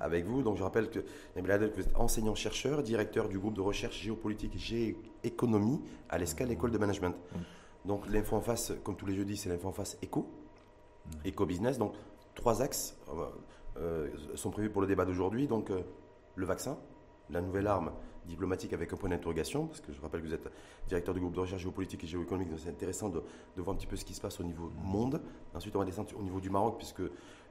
avec vous. Donc je rappelle que vous êtes enseignant-chercheur, directeur du groupe de recherche géopolitique et géoéconomie à l'ESCAL École de Management. Donc l'info en face, comme tous les jeudis, c'est l'info en face éco, éco-business. Donc trois axes euh, euh, sont prévus pour le débat d'aujourd'hui. Donc euh, le vaccin, la nouvelle arme diplomatique avec un point d'interrogation, parce que je rappelle que vous êtes directeur du groupe de recherche géopolitique et géoéconomique, donc c'est intéressant de, voir un petit peu ce qui se passe au niveau monde. Ensuite, on va descendre au niveau du Maroc, puisque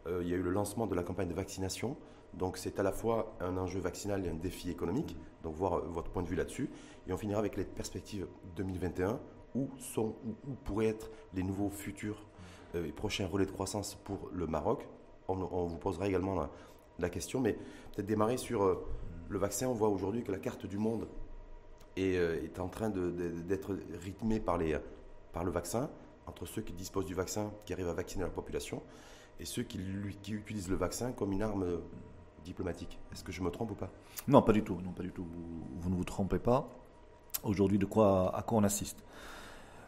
il y a eu le lancement de la campagne de vaccination. Donc c'est à la fois un enjeu vaccinal et un défi économique. Donc voir votre point de vue là-dessus. Et on finira avec les perspectives 2021 où sont, où, pourraient être les nouveaux futurs euh, et prochains relais de croissance pour le Maroc? On, vous posera également la, question, mais peut-être démarrer sur euh, le vaccin. On voit aujourd'hui que la carte du monde est, euh, en train d'être rythmée par, les, par le vaccin, entre ceux qui disposent du vaccin, qui arrivent à vacciner la population, et ceux qui utilisent le vaccin comme une arme diplomatique. Est-ce que je me trompe ou pas? Non, pas du tout. Non, pas du tout. Vous, ne vous trompez pas. Aujourd'hui, de quoi, à quoi on assiste?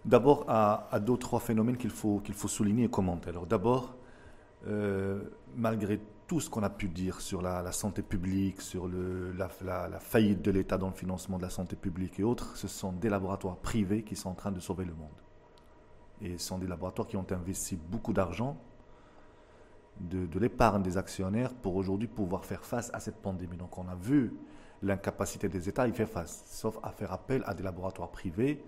D'abord, à, à, deux trois phénomènes qu'il faut, qu'il faut souligner et commenter. Alors, d'abord, euh, malgré tout ce qu'on a pu dire sur la, santé publique, sur la, faillite de l'État dans le financement de la santé publique et autres, ce sont des laboratoires privés qui sont en train de sauver le monde. Et ce sont des laboratoires qui ont investi beaucoup d'argent, de, l'épargne des actionnaires pour aujourd'hui pouvoir faire face à cette pandémie. Donc on a vu l'incapacité des États à y faire face, sauf à faire appel à des laboratoires privés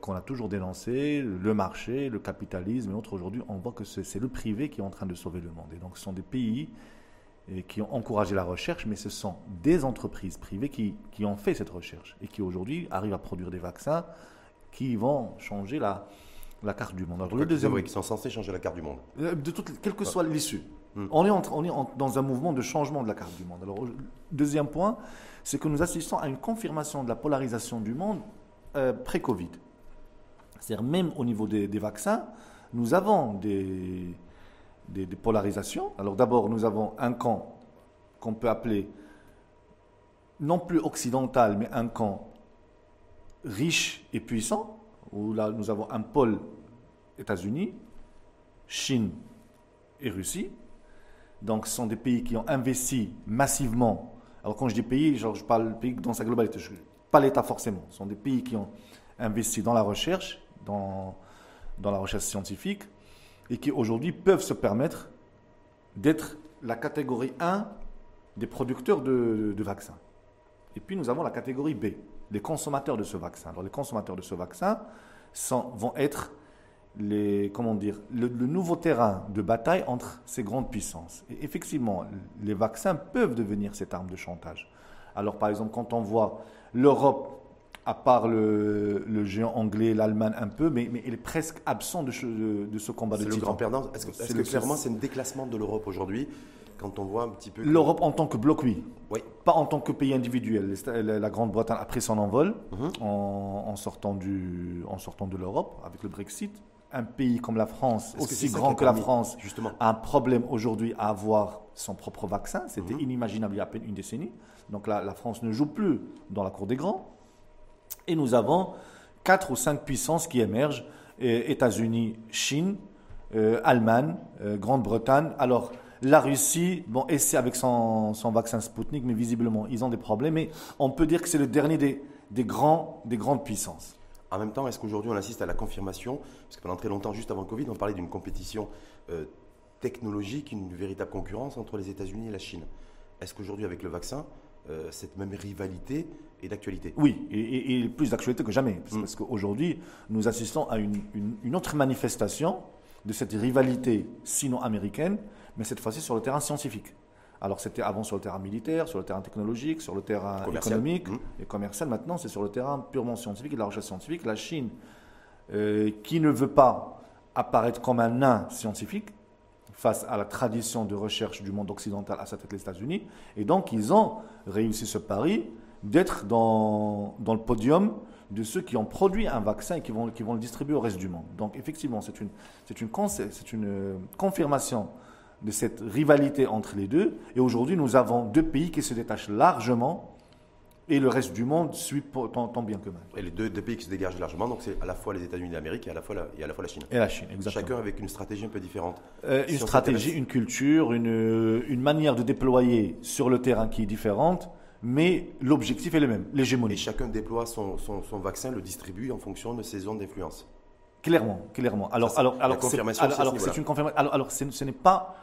qu'on a toujours dénoncé, le marché, le capitalisme et autres. Aujourd'hui, on voit que c'est le privé qui est en train de sauver le monde. Et donc, ce sont des pays qui ont encouragé la recherche, mais ce sont des entreprises privées qui, qui ont fait cette recherche et qui aujourd'hui arrivent à produire des vaccins qui vont changer la, la carte du monde. Alors, le deuxième, qui sont censés changer la carte du monde. Euh, de toute, quelle que soit l'issue. Hmm. On est, on est dans un mouvement de changement de la carte du monde. Alors, deuxième point, c'est que nous assistons à une confirmation de la polarisation du monde euh, pré-Covid. C'est-à-dire même au niveau des, vaccins, nous avons des, des, polarisations. Alors d'abord, nous avons un camp qu'on peut appeler non plus occidental, mais un camp riche et puissant, où là nous avons un pôle États-Unis, Chine et Russie. Donc ce sont des pays qui ont investi massivement. Alors quand je dis pays, genre, je parle pays dans sa globalité. Pas l'État forcément. Ce sont des pays qui ont investi dans la recherche, dans, dans la recherche scientifique, et qui aujourd'hui peuvent se permettre d'être la catégorie 1 des producteurs de, vaccins. Et puis nous avons la catégorie B, les consommateurs de ce vaccin. Alors les consommateurs de ce vaccin vont être les, comment dire, le, le, nouveau terrain de bataille entre ces grandes puissances. Et effectivement, les vaccins peuvent devenir cette arme de chantage. Alors par exemple, quand on voit l'Europe, à part le, géant anglais, l'Allemagne un peu, mais, mais, elle est presque absent de, de, ce combat de C'est le grand perdant. Est-ce que, clairement c'est un déclassement de l'Europe aujourd'hui quand on voit un petit peu. L'Europe en tant que bloc, oui. oui. Pas en tant que pays individuel. La Grande-Bretagne a pris son envol mhm. en, sortant du, en sortant de l'Europe avec le Brexit. Un pays comme la France, aussi grand que la France, justement. a un problème aujourd'hui à avoir son propre vaccin. C'était mhm. inimaginable il y a à peine une décennie. Donc là, la France ne joue plus dans la cour des grands. Et nous avons quatre ou cinq puissances qui émergent États-Unis, Chine, euh, Allemagne, euh, Grande-Bretagne. Alors, la Russie, bon, essaie avec son, vaccin Sputnik, mais visiblement, ils ont des problèmes. Mais on peut dire que c'est le dernier des, des, grands, des grandes puissances. En même temps, est-ce qu'aujourd'hui on assiste à la confirmation Parce que pendant très longtemps, juste avant le Covid, on parlait d'une compétition euh, technologique, une véritable concurrence entre les États-Unis et la Chine? Est-ce qu'aujourd'hui, avec le vaccin, euh, cette même rivalité est d'actualité? Oui, et, plus d'actualité que jamais, parce, mm. qu'aujourd'hui, nous assistons à une, autre manifestation de cette rivalité sino-américaine, mais cette fois-ci sur le terrain scientifique. Alors c'était avant sur le terrain militaire, sur le terrain technologique, sur le terrain économique mm. et commercial. Maintenant, c'est sur le terrain purement scientifique et de la recherche scientifique. La Chine, euh, qui ne veut pas apparaître comme un nain scientifique, face à la tradition de recherche du monde occidental, à cette les États-Unis. Et donc, ils ont réussi ce pari d'être dans, dans, le podium de ceux qui ont produit un vaccin et qui vont, qui vont le distribuer au reste du monde. Donc, effectivement, c'est une, c'est une, c'est une euh, confirmation de cette rivalité entre les deux. Et aujourd'hui, nous avons deux pays qui se détachent largement et le reste du monde suit tant, bien que mal. Et les deux, pays qui se dégagent largement, donc c'est à la fois les États-Unis d'Amérique et, à la fois la, et à la fois la Chine. Et la Chine, exactement. Chacun avec une stratégie un peu différente. Euh, une stratégie, une culture, une, une manière de déployer sur le terrain qui est différente, mais l'objectif est le même, l'hégémonie. Et chacun déploie son, son, son, vaccin, le distribue en fonction de ses zones d'influence. Clairement, clairement. Alors, alors, alors, c'est, alors, c'est une confirmation. Alors, alors ce n'est pas,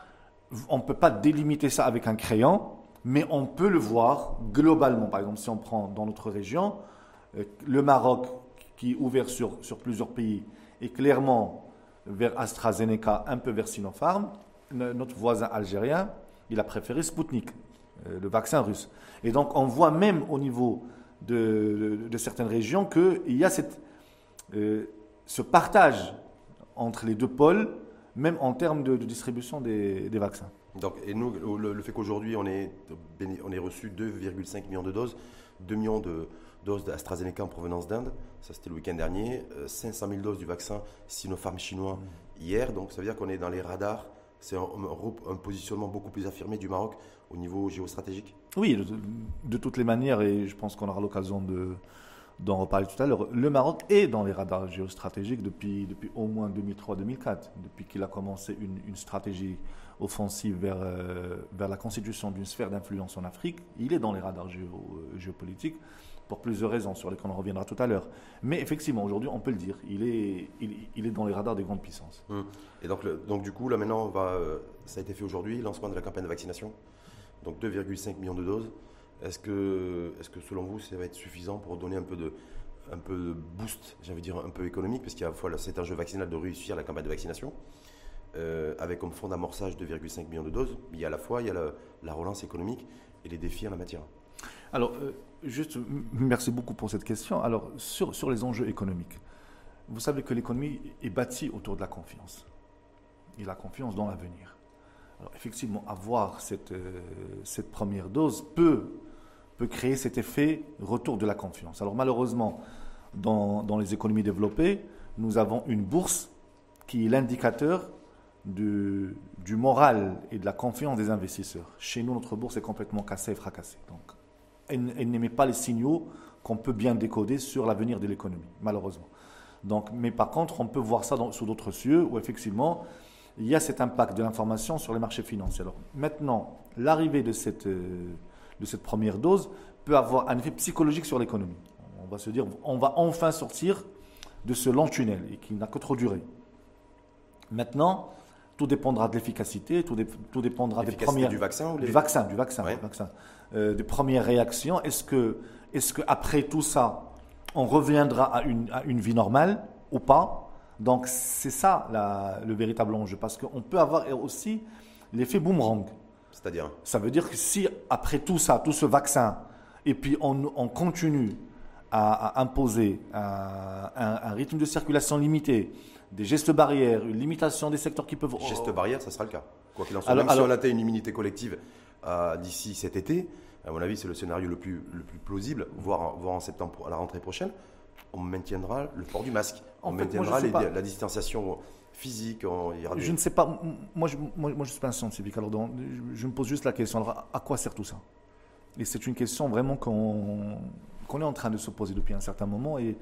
on ne peut pas délimiter ça avec un crayon mais on peut le voir globalement. Par exemple, si on prend dans notre région, euh, le Maroc, qui est ouvert sur, sur plusieurs pays, est clairement vers AstraZeneca, un peu vers Sinopharm. Notre voisin algérien, il a préféré Sputnik, euh, le vaccin russe. Et donc, on voit même au niveau de, de, certaines régions qu'il y a cette, euh, ce partage entre les deux pôles, même en termes de, distribution des vaccins. Donc, et nous, le, fait qu'aujourd'hui, on ait, on ait reçu 2,5 millions de doses, 2 millions de doses d'AstraZeneca en provenance d'Inde, ça c'était le week-end dernier, 500 euh, 000 doses du vaccin Sinopharm chinois hier, donc ça veut dire qu'on est dans les radars, c'est un, positionnement beaucoup plus affirmé du Maroc au niveau géostratégique. Oui, de, de toutes les manières, et je pense qu'on aura l'occasion de, dont on reparlait tout à l'heure, le Maroc est dans les radars géostratégiques depuis, depuis au moins 2003-2004, depuis qu'il a commencé une, une stratégie offensive vers, euh, vers la constitution d'une sphère d'influence en Afrique, il est dans les radars euh, géopolitiques pour plusieurs raisons sur lesquelles on reviendra tout à l'heure. Mais effectivement, aujourd'hui, on peut le dire, il est, il, est dans les radars des grandes puissances. Hum. Et donc, donc, du coup, là maintenant, euh, ça a été fait aujourd'hui, lancement de la campagne de vaccination. Donc 2,5 millions de doses. Est-ce que, est que selon vous, ça va être suffisant pour donner un peu de, un peu de boost, j'ai envie de dire un peu économique, parce qu'il y a à la fois cet enjeu vaccinal de réussir la campagne de vaccination, euh, avec comme fond d'amorçage 2,5 millions de doses. Il y a à la fois il y a la, relance économique et les défis en la matière. Alors, euh, juste, merci beaucoup pour cette question. Alors, sur, sur les enjeux économiques, vous savez que l'économie est bâtie autour de la confiance et la confiance dans l'avenir. Alors, effectivement, avoir cette, euh, cette première dose peut, peut créer cet effet retour de la confiance. Alors, malheureusement, dans, dans les économies développées, nous avons une bourse qui est l'indicateur du, du, moral et de la confiance des investisseurs. Chez nous, notre bourse est complètement cassée et fracassée. Donc, elle, n'émet pas les signaux qu'on peut bien décoder sur l'avenir de l'économie, malheureusement. Donc, mais par contre, on peut voir ça dans, sous d'autres cieux où effectivement, il y a cet impact de l'information sur les marchés financiers. Alors maintenant, l'arrivée de cette, euh, de cette première dose peut avoir un effet psychologique sur l'économie. On va se dire, on va enfin sortir de ce long tunnel et qui n'a que trop duré. Maintenant, tout dépendra de l'efficacité, tout, tout, dépendra des premières du vaccin ou du vaccin, du vaccin, vaccin. Euh, des premières réactions. Est-ce que, est-ce que après tout ça, on reviendra à une, à une vie normale ou pas? Donc c'est ça la, le véritable enjeu, parce qu'on peut avoir aussi l'effet boomerang. C'est-à-dire Ça veut dire que si après tout ça, tout ce vaccin, et puis on, on continue à, imposer un, un rythme de circulation limité, des gestes barrières, une limitation des secteurs qui peuvent. Gestes barrières, ça sera le cas. Quoi qu'il en soit, même si on atteint une immunité collective euh, d'ici cet été, à mon avis, c'est le scénario le plus, le plus plausible, voire, voire en septembre à la rentrée prochaine, on maintiendra le port du masque, on maintiendra la distanciation physique. je ne sais pas, moi je, moi, je suis pas un scientifique, alors je, me pose juste la question, alors à, quoi sert tout ça? Et c'est une question vraiment qu'on est en train de se poser depuis un certain moment, et,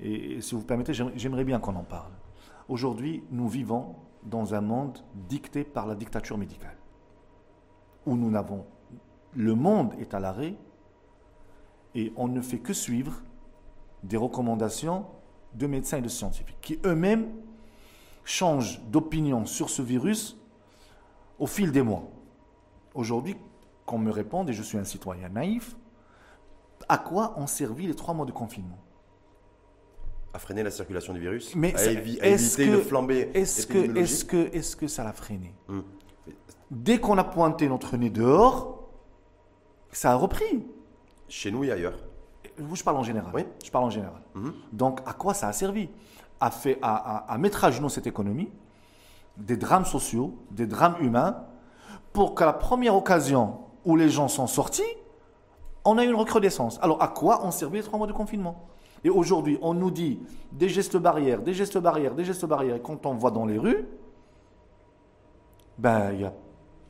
et si vous permettez, j'aimerais bien qu'on en parle. Aujourd'hui, nous vivons dans un monde dicté par la dictature médicale, où nous n'avons. Le monde est à l'arrêt et on ne fait que suivre des recommandations de médecins et de scientifiques, qui eux-mêmes changent d'opinion sur ce virus au fil des mois. Aujourd'hui, qu'on me réponde, et je suis un citoyen naïf, à quoi ont servi les trois mois de confinement? À freiner la circulation du virus, Mais à, éviter de flamber. Est-ce que, est que, est que ça l'a freiné? Hmm. Dès qu'on a pointé notre nez dehors, ça a repris. Chez nous et ailleurs. Je parle en général. Oui. Je parle en général. Hmm. Donc, à quoi ça a servi? À, fait, à, mettre à genoux cette économie, des drames sociaux, des drames humains, pour qu'à la première occasion où les gens sont sortis, on a eu une recrudescence. Alors, à quoi ont servi les trois mois de confinement? Et aujourd'hui, on nous dit des gestes barrières, des gestes barrières, des gestes barrières. Et quand on voit dans les rues, ben, il n'y a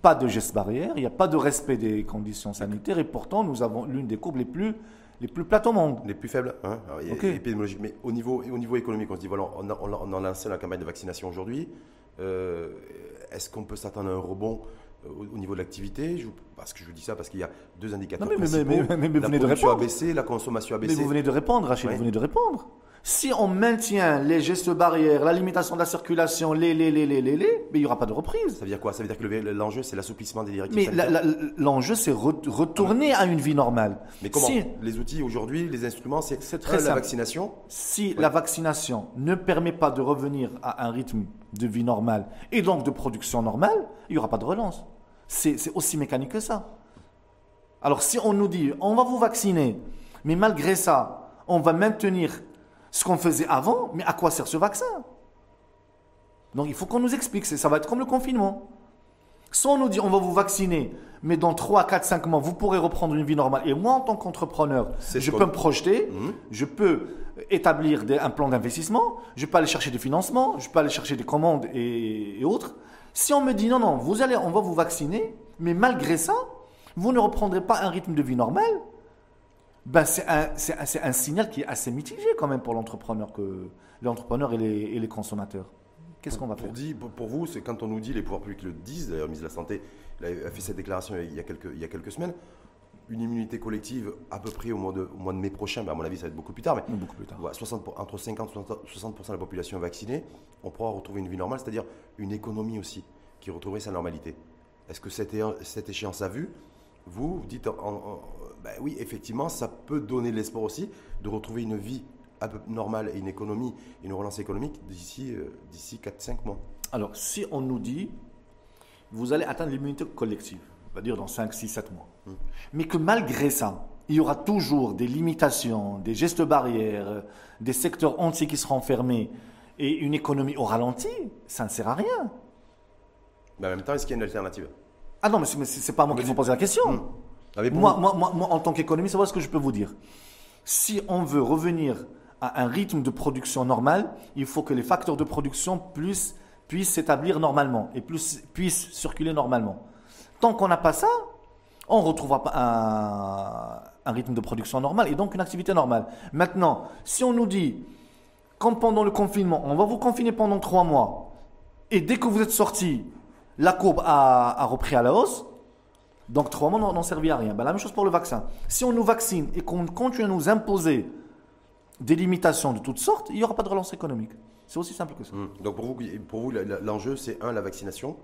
pas de gestes barrières, il n'y a pas de respect des conditions sanitaires. Et pourtant, nous avons l'une des courbes les plus les plus plates au monde. Les plus faibles, hein, épidémiologiques. Mais au niveau, au niveau économique, on se dit, voilà, on a, on a, lancé la campagne de vaccination aujourd'hui. Euh, est-ce qu'on peut s'attendre à un rebond euh, au, niveau de l'activité? Parce que je vous dis ça parce qu'il y a deux indicateurs non, mais, mais, mais, vous la venez de répondre. a baissé, la consommation a baissé. Mais vous venez de répondre, Rachid, vous venez de répondre. Si on maintient les gestes barrières, la limitation de la circulation, les, les, les, les, les, les, mais il n'y aura pas de reprise. Ça veut dire quoi? Ça veut dire que l'enjeu, c'est l'assouplissement des directives Mais l'enjeu, c'est retourner à une vie normale. Mais comment Les outils aujourd'hui, les instruments, c'est très la vaccination? Si la vaccination ne permet pas de revenir à un rythme de vie normale et donc de production normale, il n'y aura pas de relance. C'est aussi mécanique que ça. Alors si on nous dit, on va vous vacciner, mais malgré ça, on va maintenir ce qu'on faisait avant, mais à quoi sert ce vaccin? Donc il faut qu'on nous explique, ça va être comme le confinement. Soit on nous dit on va vous vacciner, mais dans 3, 4, 5 mois, vous pourrez reprendre une vie normale. Et moi, en tant qu'entrepreneur, je peux me projeter, mhm. je peux établir un plan d'investissement, je peux aller chercher des financements, je peux aller chercher des commandes et, et autres. Si on me dit non, non, vous allez, on va vous vacciner, mais malgré ça, vous ne reprendrez pas un rythme de vie normal, ben c'est un, un, signal qui est assez mitigé quand même pour l'entrepreneur, que l'entrepreneur et les, et les consommateurs. Qu'est-ce qu'on va faire? pour, pour vous, c'est quand on nous dit, les pouvoirs publics le disent, d'ailleurs, ministre de la Santé a fait cette déclaration il y a quelques, il y a quelques semaines, une immunité collective à peu près au mois de, au mois de mai prochain, mais à mon avis ça va être beaucoup plus tard, mais beaucoup plus tard. 60, entre 50 et 60% de la population vaccinée, on pourra retrouver une vie normale, c'est-à-dire une économie aussi qui retrouverait sa normalité. Est-ce que cette, cette échéance a vu? Vous, vous dites en, ben oui, effectivement, ça peut donner l'espoir aussi de retrouver une vie un peu normale et une économie, une relance économique d'ici euh, d'ici 4-5 mois. Alors, si on nous dit, vous allez atteindre l'immunité collective, on va dire dans 5, 6, 7 mois, hmm. mais que malgré ça, il y aura toujours des limitations, des gestes barrières, des secteurs entiers qui seront fermés et une économie au ralenti, ça ne sert à rien. Mais en même temps, est-ce qu'il y a une alternative? Ah non, mais ce n'est pas moi qui faut poser la question. Hmm. Moi, moi, moi, en tant qu'économiste, voilà ce que je peux vous dire. Si on veut revenir à un rythme de production normal, il faut que les facteurs de production puissent s'établir normalement et puissent circuler normalement. Tant qu'on n'a pas ça, on ne retrouvera pas un, un, rythme de production normal et donc une activité normale. Maintenant, si on nous dit, comme pendant le confinement, on va vous confiner pendant trois mois, et dès que vous êtes sorti, la courbe a repris à la hausse, donc trois mois n'ont servi à rien. Ben, la même chose pour le vaccin. Si on nous vaccine et qu'on continue à nous imposer des limitations de toutes sortes, il n'y aura pas de relance économique. C'est aussi simple que ça. Mmh. Donc pour vous, pour vous l'enjeu, c'est un, la vaccination,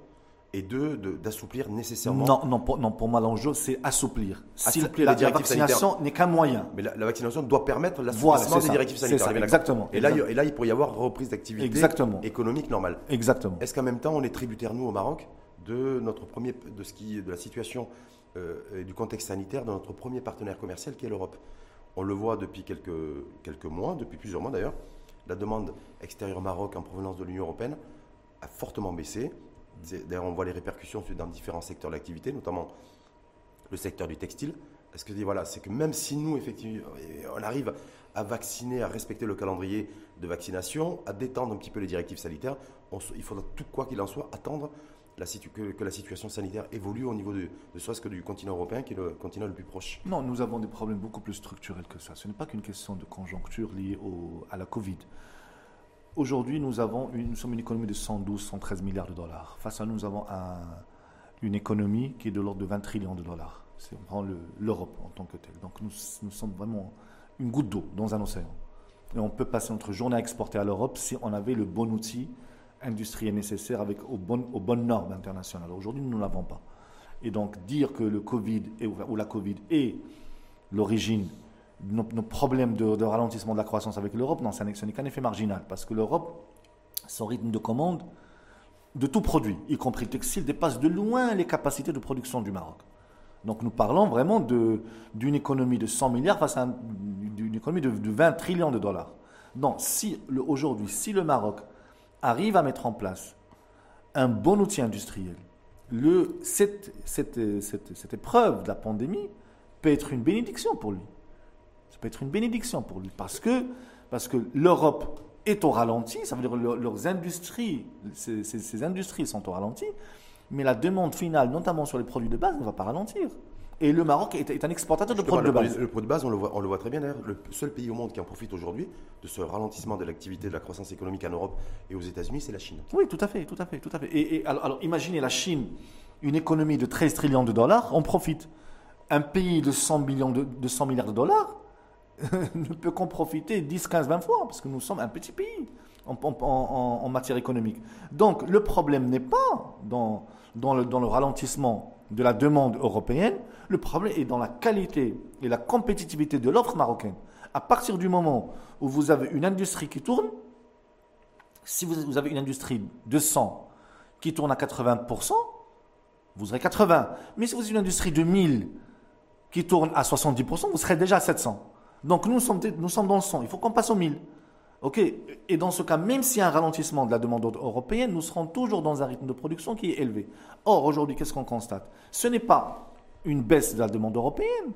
et deux, d'assouplir nécessairement. Non, non, pour, non, pour moi, l'enjeu, c'est assouplir. assouplir la, la vaccination n'est qu'un moyen. Mais la, vaccination doit permettre l'assouplissement des directives sanitaires. exactement. Et là, et là, il pourrait y avoir reprise d'activité économique normale. Exactement. Est-ce qu'en même temps, on est tributaire, nous, au Maroc, de, notre premier, de, ce qui, de la situation euh, et du contexte sanitaire de notre premier partenaire commercial qui est l'Europe. On le voit depuis quelques, quelques mois, depuis plusieurs mois d'ailleurs. La demande extérieure Maroc en provenance de l'Union européenne a fortement baissé. D'ailleurs, on voit les répercussions dans différents secteurs d'activité, notamment le secteur du textile. Parce que voilà, c'est que même si nous, effectivement, on arrive à vacciner, à respecter le calendrier de vaccination, à détendre un petit peu les directives sanitaires, il faudra tout quoi qu'il en soit attendre que, la situation sanitaire évolue au niveau de, de que du continent européen, qui est le continent le plus proche Non, nous avons des problèmes beaucoup plus structurels que ça. Ce n'est pas qu'une question de conjoncture liée à la Covid. Aujourd'hui, nous, sommes une économie de 112, 113 milliards de dollars. Face à nous, nous avons une économie qui est de l'ordre de 20 trillions de dollars. Si on prend l'Europe en tant que telle. Donc nous sommes vraiment une goutte d'eau dans un océan. Et on peut passer notre journée à exporter à l'Europe si on avait le bon outil industriel nécessaire avec aux bonnes, normes internationales. Aujourd'hui, nous ne l'avons pas. Et donc, dire que le Covid est, ou la Covid est l'origine de nos, problèmes de, ralentissement de la croissance avec l'Europe, non, ce n'est qu'un effet marginal. Parce que l'Europe, son rythme de commande de tout produit, y compris le textile, dépasse de loin les capacités de production du Maroc. Donc nous parlons vraiment d'une économie de 100 milliards face à une économie de, 20 trillions de dollars. Donc si aujourd'hui, si le Maroc arrive à mettre en place un bon outil industriel, le, cette, épreuve de la pandémie peut être une bénédiction pour lui. Ça peut être une bénédiction pour lui parce que, l'Europe est au ralenti, ça veut dire que leurs industries, ces, ces, industries sont au ralenti, mais la demande finale, notamment sur les produits de base, ne va pas ralentir. Et le Maroc est, un exportateur de produits de base. Le, produit de base, on le voit, on le voit très bien d'ailleurs. Le seul pays au monde qui en profite aujourd'hui de ce ralentissement de l'activité de la croissance économique en Europe et aux États-Unis, c'est la Chine. Oui, tout à fait, tout à fait, tout à fait. Et, alors, imaginez la Chine, une économie de 13 trillions de dollars, on profite. Un pays de 100, millions de, de 100 milliards de dollars ne peut qu'en profiter 10, 15, 20 fois, parce que nous sommes un petit pays en, en, matière économique. Donc le problème n'est pas dans, dans, le, dans le ralentissement de la demande européenne, le problème est dans la qualité et la compétitivité de l'offre marocaine. À partir du moment où vous avez une industrie qui tourne, si vous avez une industrie de 100 qui tourne à 80%, vous aurez 80. Mais si vous avez une industrie de 1000 qui tourne à 70%, vous serez déjà à 700. Donc nous sommes, nous sommes dans le 100. Il faut qu'on passe au 1000. OK Et dans ce cas, même s'il y a un ralentissement de la demande européenne, nous serons toujours dans un rythme de production qui est élevé. Or, aujourd'hui, qu'est-ce qu'on constate? Ce n'est pas une baisse de la demande européenne.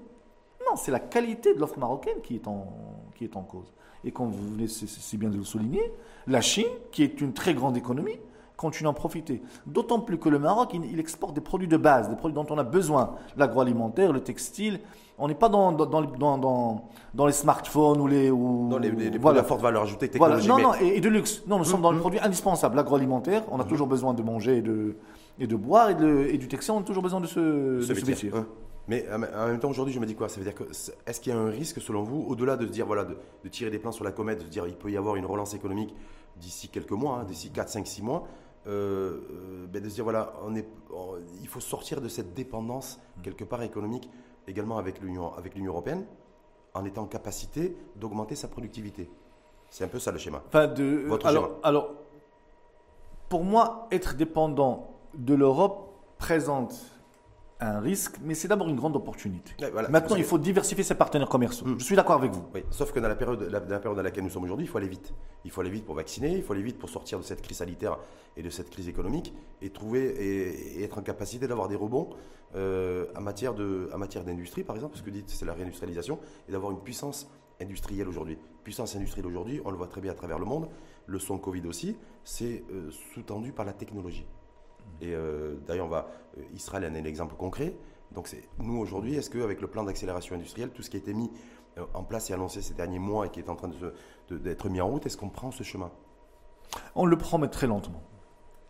Non, c'est la qualité de l'offre marocaine qui est, en, qui est en cause. Et comme vous venez si bien de le souligner, la Chine, qui est une très grande économie, continue à en profiter. D'autant plus que le Maroc, il, exporte des produits de base, des produits dont on a besoin. L'agroalimentaire, le textile. On n'est pas dans, dans, dans, dans, les smartphones ou les... Ou, dans les, produits à forte valeur ajoutée technologique. Non, non, et, de luxe. Non, nous sommes dans le mm-hmm. produit indispensable. L'agroalimentaire, on a mm-hmm. toujours besoin de manger et de, et de boire. Et, de, et du textile, on a toujours besoin de ce, ce, métier. Mais en même temps, aujourd'hui, je me dis quoi? Ça veut dire que est-ce qu'il y a un risque, selon vous, au-delà de se dire, voilà, de, tirer des plans sur la comète, de se dire il peut y avoir une relance économique d'ici quelques mois, hein, d'ici 4, 5, 6 mois, euh, euh, ben de se dire voilà, on est, il faut sortir de cette dépendance quelque part économique également avec l'Union, avec l'Union européenne, en étant en capacité d'augmenter sa productivité. C'est un peu ça le schéma. Enfin, de, Votre alors, schéma. alors, pour moi, être dépendant de l'Europe présente un risque, mais c'est d'abord une grande opportunité. Maintenant, il faut diversifier ses partenaires commerciaux. Hmm. Je suis d'accord avec vous. Sauf que dans la, période, la, période dans laquelle nous sommes aujourd'hui, il faut aller vite. Il faut aller vite pour vacciner, il faut aller vite pour sortir de cette crise sanitaire et de cette crise économique et trouver et, être en capacité d'avoir des rebonds euh, en matière de, en matière d'industrie, par exemple, parce que dites c'est la réindustrialisation et d'avoir une puissance industrielle aujourd'hui. Puissance industrielle aujourd'hui, on le voit très bien à travers le monde. Le son Covid aussi, c'est euh, sous-tendu par la technologie. Et euh, d'ailleurs, on va, euh, Israël en est l'exemple concret. Donc, c'est nous aujourd'hui, est-ce qu'avec le plan d'accélération industrielle, tout ce qui a été mis euh, en place et annoncé ces derniers mois et qui est en train d'être mis en route, est-ce qu'on prend ce chemin? On le prend, mais très lentement.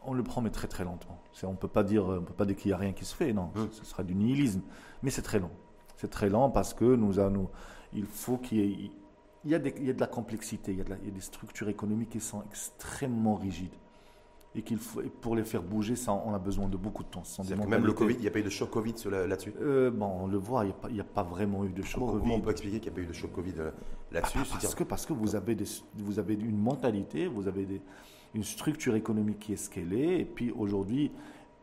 On le prend, mais très très lentement. On ne peut pas dire, on peut pas dire qu'il n'y a rien qui se fait, non. Hum. Ce sera du nihilisme. Mais c'est très lent. C'est très lent parce que nous, nous il faut qu'il y ait. Il y, a des, il y, a de la complexité, il y a, il y a des structures économiques qui sont extrêmement rigides et qu'il faut, pour les faire bouger, ça, on a besoin de beaucoup de temps. même le Covid, il n'y a pas eu de choc Covid là-dessus? Euh, Bon, on le voit, il n'y a, pas vraiment eu de choc Covid. Comment on peut expliquer qu'il n'y a pas eu de choc Covid euh, là-dessus? Ah, parce, que, parce que vous avez, des, vous avez une mentalité, vous avez des, une structure économique qui est ce qu'elle est, et puis aujourd'hui,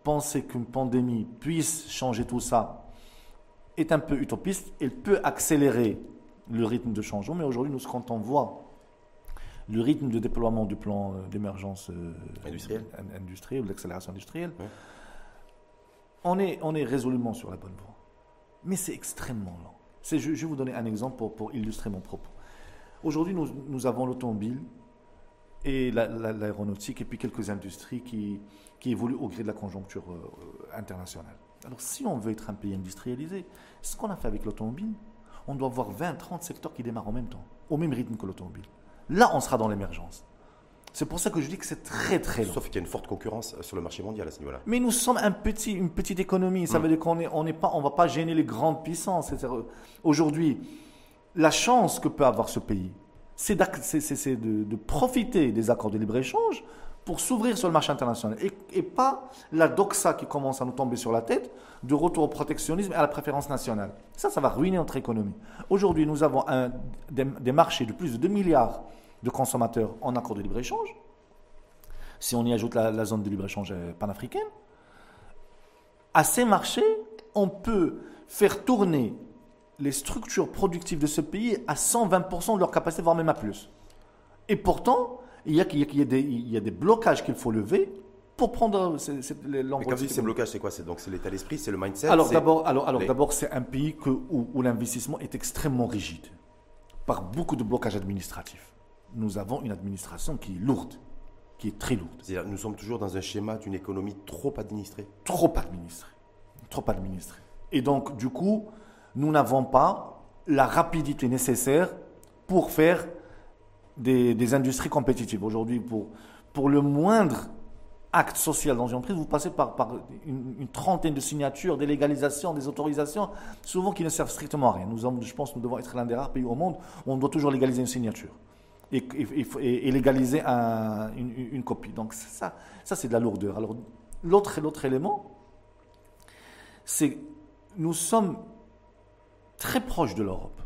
penser qu'une pandémie puisse changer tout ça est un peu utopiste. Elle peut accélérer le rythme de changement, mais aujourd'hui, nous, quand on voit le rythme de déploiement du plan euh, d'émergence euh, industrielle, industrielle, l'accélération industrielle, on, est, on est résolument sur la bonne voie. Mais c'est extrêmement lent. Je, je, vais vous donner un exemple pour, pour illustrer mon propos. Aujourd'hui, nous, nous, avons l'automobile et l'aéronautique et puis quelques industries qui, qui, évoluent au gré de la conjoncture euh, internationale. Alors, si on veut être un pays industrialisé, ce qu'on a fait avec l'automobile, on doit avoir 20, 30 secteurs qui démarrent en même temps, au même rythme que l'automobile. Là, on sera dans l'émergence. C'est pour ça que je dis que c'est très très long. Sauf qu'il y a une forte concurrence euh, sur le marché mondial à ce niveau-là. Mais nous sommes un petit, une petite économie. Ça mm. veut dire qu'on ne on on va pas gêner les grandes puissances. Aujourd'hui, la chance que peut avoir ce pays, c'est de, de, profiter des accords de libre-échange pour s'ouvrir sur le marché international. Et, et, pas la doxa qui commence à nous tomber sur la tête de retour au protectionnisme et à la préférence nationale. Ça, ça va ruiner notre économie. Aujourd'hui, nous avons un, des, marchés de plus de 2 milliards de consommateurs en accord de libre-échange. Si on y ajoute la, zone de libre-échange euh, panafricaine, à ces marchés, on peut faire tourner les structures productives de ce pays à 120% de leur capacité, voire même à plus. Et pourtant, il y a, il y a, des, il y a des blocages qu'il faut lever pour prendre l'envoi. Mais quand vous dites ces blocages, c'est quoi? C'est donc c'est l'état d'esprit, c'est le mindset. Alors d'abord, alors, alors d'abord, c'est un pays que, où, où l'investissement est extrêmement rigide, par beaucoup de blocages administratifs. Nous avons une administration qui est lourde, qui est très lourde. C'est-à-dire, nous sommes toujours dans un schéma d'une économie trop administrée. Trop administrée, trop administrée. Et donc, du coup, nous n'avons pas la rapidité nécessaire pour faire des, industries compétitives. Aujourd'hui, pour, pour le moindre acte social dans une entreprise, vous passez par, par une, trentaine de signatures, des légalisations, des autorisations, souvent qui ne servent strictement à rien. Nous, je pense que nous devons être l'un des rares pays au monde où on doit toujours légaliser une signature et, et, légaliser une, une, copie. Donc ça, ça c'est de la lourdeur. Alors l'autre, l'autre élément, c'est nous sommes très proches de l'Europe.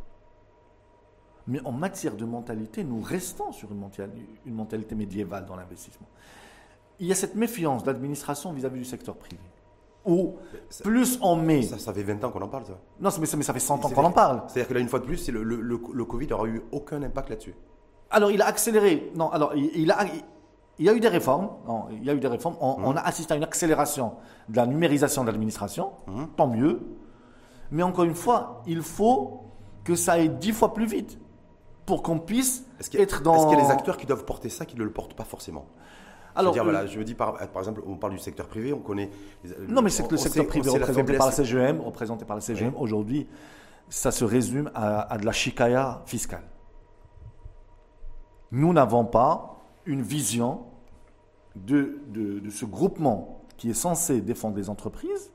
Mais en matière de mentalité, nous restons sur une mentalité, une mentalité médiévale dans l'investissement. Il y a cette méfiance de l'administration vis-à-vis du secteur privé. Ou plus on met. Ça, ça fait 20 ans qu'on en parle, ça. Non, mais ça, mais ça fait 100 ans qu'on en parle. C'est-à-dire que là, une fois de plus, le, le, le, Covid n'aura eu aucun impact là-dessus. Alors, il a accéléré. Non, alors, il, a, il y a eu des réformes. Non, il y a eu des réformes. On, mmh. a assisté à une accélération de la numérisation de l'administration. Mmh. Tant mieux. Mais encore une fois, il faut que ça aille dix fois plus vite pour qu'on puisse être dans. Est-ce qu'il y a les acteurs qui doivent porter ça qui ne le portent pas forcément? Alors, dire, voilà, je me dis par, par, exemple, on parle du secteur privé, on connaît. Non, mais c'est que le secteur privé représenté par la CGM, représenté par la CGM, aujourd'hui, ça se résume à, de la chicaya fiscale. Nous n'avons pas une vision de, ce groupement qui est censé défendre les entreprises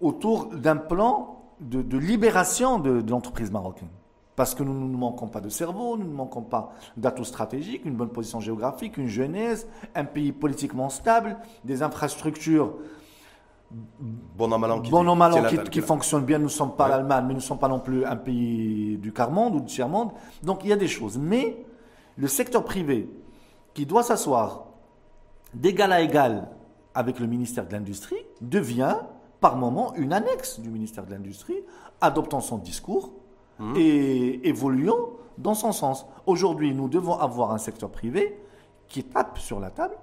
autour d'un plan de, libération de, l'entreprise marocaine. Parce que nous ne manquons pas de cerveau, nous ne manquons pas d'atouts stratégiques, une bonne position géographique, une jeunesse, un pays politiquement stable, des infrastructures bon an, mal qui, qui, qui, fonctionnent bien. Nous ne sommes pas l'Allemagne, mais nous ne sommes pas non plus un pays du quart-monde ou du tiers-monde. Donc il y a des choses. Mais le secteur privé, qui doit s'asseoir d'égal à égal avec le ministère de l'Industrie, devient par moment une annexe du ministère de l'Industrie, adoptant son discours mmh. et évoluant dans son sens. Aujourd'hui, nous devons avoir un secteur privé qui tape sur la table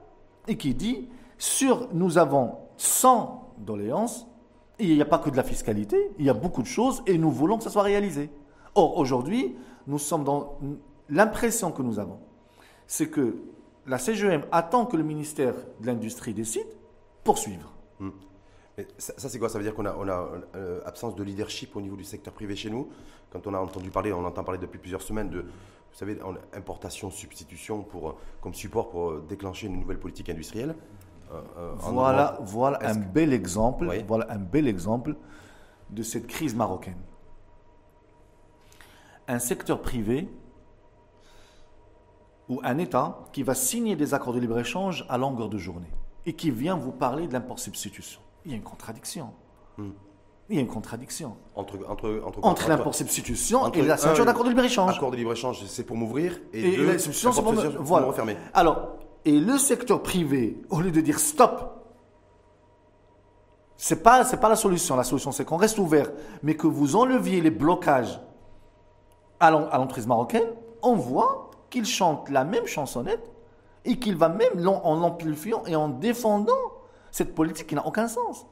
et qui dit sur nous avons 100 doléances, il n'y a pas que de la fiscalité, il y a beaucoup de choses et nous voulons que ça soit réalisé. Or, aujourd'hui, nous sommes dans l'impression que nous avons, c'est que la CGM attend que le ministère de l'Industrie décide pour suivre. Mmh ça, c'est quoi? Ça veut dire qu'on a, on euh, absence de leadership au niveau du secteur privé chez nous? Quand on a entendu parler, on entend parler depuis plusieurs semaines de, vous savez, importation, substitution pour, comme support pour euh, déclencher une nouvelle politique industrielle. Euh, voilà, voilà un bel exemple. Voilà un bel exemple de cette crise marocaine. Un secteur privé ou un État qui va signer des accords de libre-échange à longueur de journée et qui vient vous parler de l'import-substitution il y a une contradiction. Hmm. Il y a une contradiction. Entre, entre, entre, entre l'import substitution et la signature d'accord de libre-échange. Accord de libre-échange, c'est pour m'ouvrir. Et, la substitution, c'est pour, me, refermer. Alors, et le secteur privé, au lieu de dire stop, c'est pas, c'est pas la solution. La solution, c'est qu'on reste ouvert, mais que vous enleviez les blocages à l'entreprise marocaine, on voit qu'il chante la même chansonnette et qu'il va même en l'amplifiant et en défendant cette politique qui n'a aucun sens.